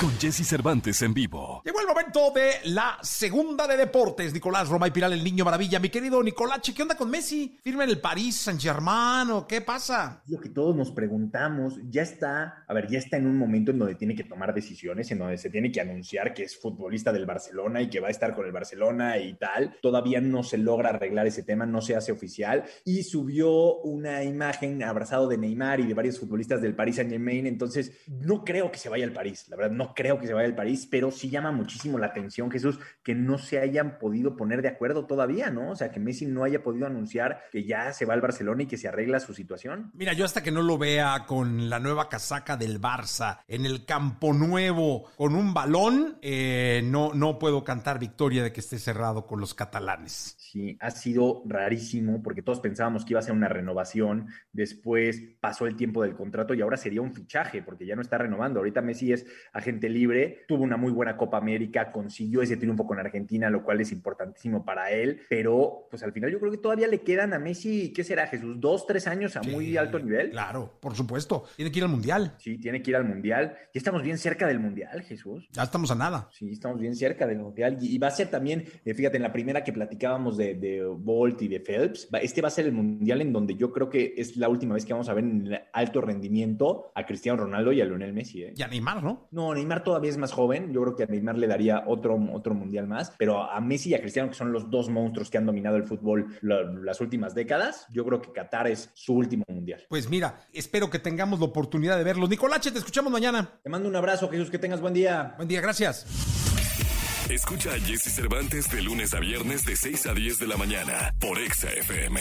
Con Jesse Cervantes en vivo. Llegó el momento de la segunda de deportes. Nicolás Romay Piral, el niño maravilla. Mi querido Nicolache, ¿qué onda con Messi? ¿Firma en el París Saint-Germain o qué pasa? Lo que todos nos preguntamos, ya está, a ver, ya está en un momento en donde tiene que tomar decisiones, en donde se tiene que anunciar que es futbolista del Barcelona y que va a estar con el Barcelona y tal. Todavía no se logra arreglar ese tema, no se hace oficial. Y subió una imagen abrazado de Neymar y de varios futbolistas del Paris Saint-Germain. Entonces, no creo que se vaya al París, la verdad, no creo que se vaya al París, pero sí llama muchísimo la atención, Jesús, que no se hayan podido poner de acuerdo todavía, ¿no? O sea, que Messi no haya podido anunciar que ya se va al Barcelona y que se arregla su situación. Mira, yo hasta que no lo vea con la nueva casaca del Barça, en el campo nuevo, con un balón, eh, no, no puedo cantar victoria de que esté cerrado con los catalanes. Sí, ha sido rarísimo porque todos pensábamos que iba a ser una renovación, después pasó el tiempo del contrato y ahora sería un fichaje porque ya no está renovando. Ahorita Messi es agente libre, tuvo una muy buena Copa América, consiguió ese triunfo con Argentina, lo cual es importantísimo para él, pero pues al final yo creo que todavía le quedan a Messi, ¿qué será Jesús? ¿Dos, tres años a muy alto nivel? Claro, por supuesto. Tiene que ir al Mundial. Sí, tiene que ir al Mundial. Ya estamos bien cerca del Mundial, Jesús. Ya estamos a nada. Sí, estamos bien cerca del Mundial. Y va a ser también, eh, fíjate, en la primera que platicábamos de, de Bolt y de Phelps, este va a ser el Mundial en donde yo creo que es la última vez que vamos a ver en el alto rendimiento a Cristiano Ronaldo y a Lionel Messi. ¿eh? Y a Neymar, ¿no? No, Neymar todavía es más joven. Yo creo que a Neymar le daría otro, otro mundial más. Pero a Messi y a Cristiano, que son los dos monstruos que han dominado el fútbol la- las últimas décadas, yo creo que Qatar es su último mundial. Pues mira, espero que tengamos la oportunidad de verlos. Nicolache, te escuchamos mañana. Te mando un abrazo, Jesús. Que tengas buen día. Buen día, gracias. Escucha a Jesse Cervantes de lunes a viernes de 6 a 10 de la mañana por Exa FM.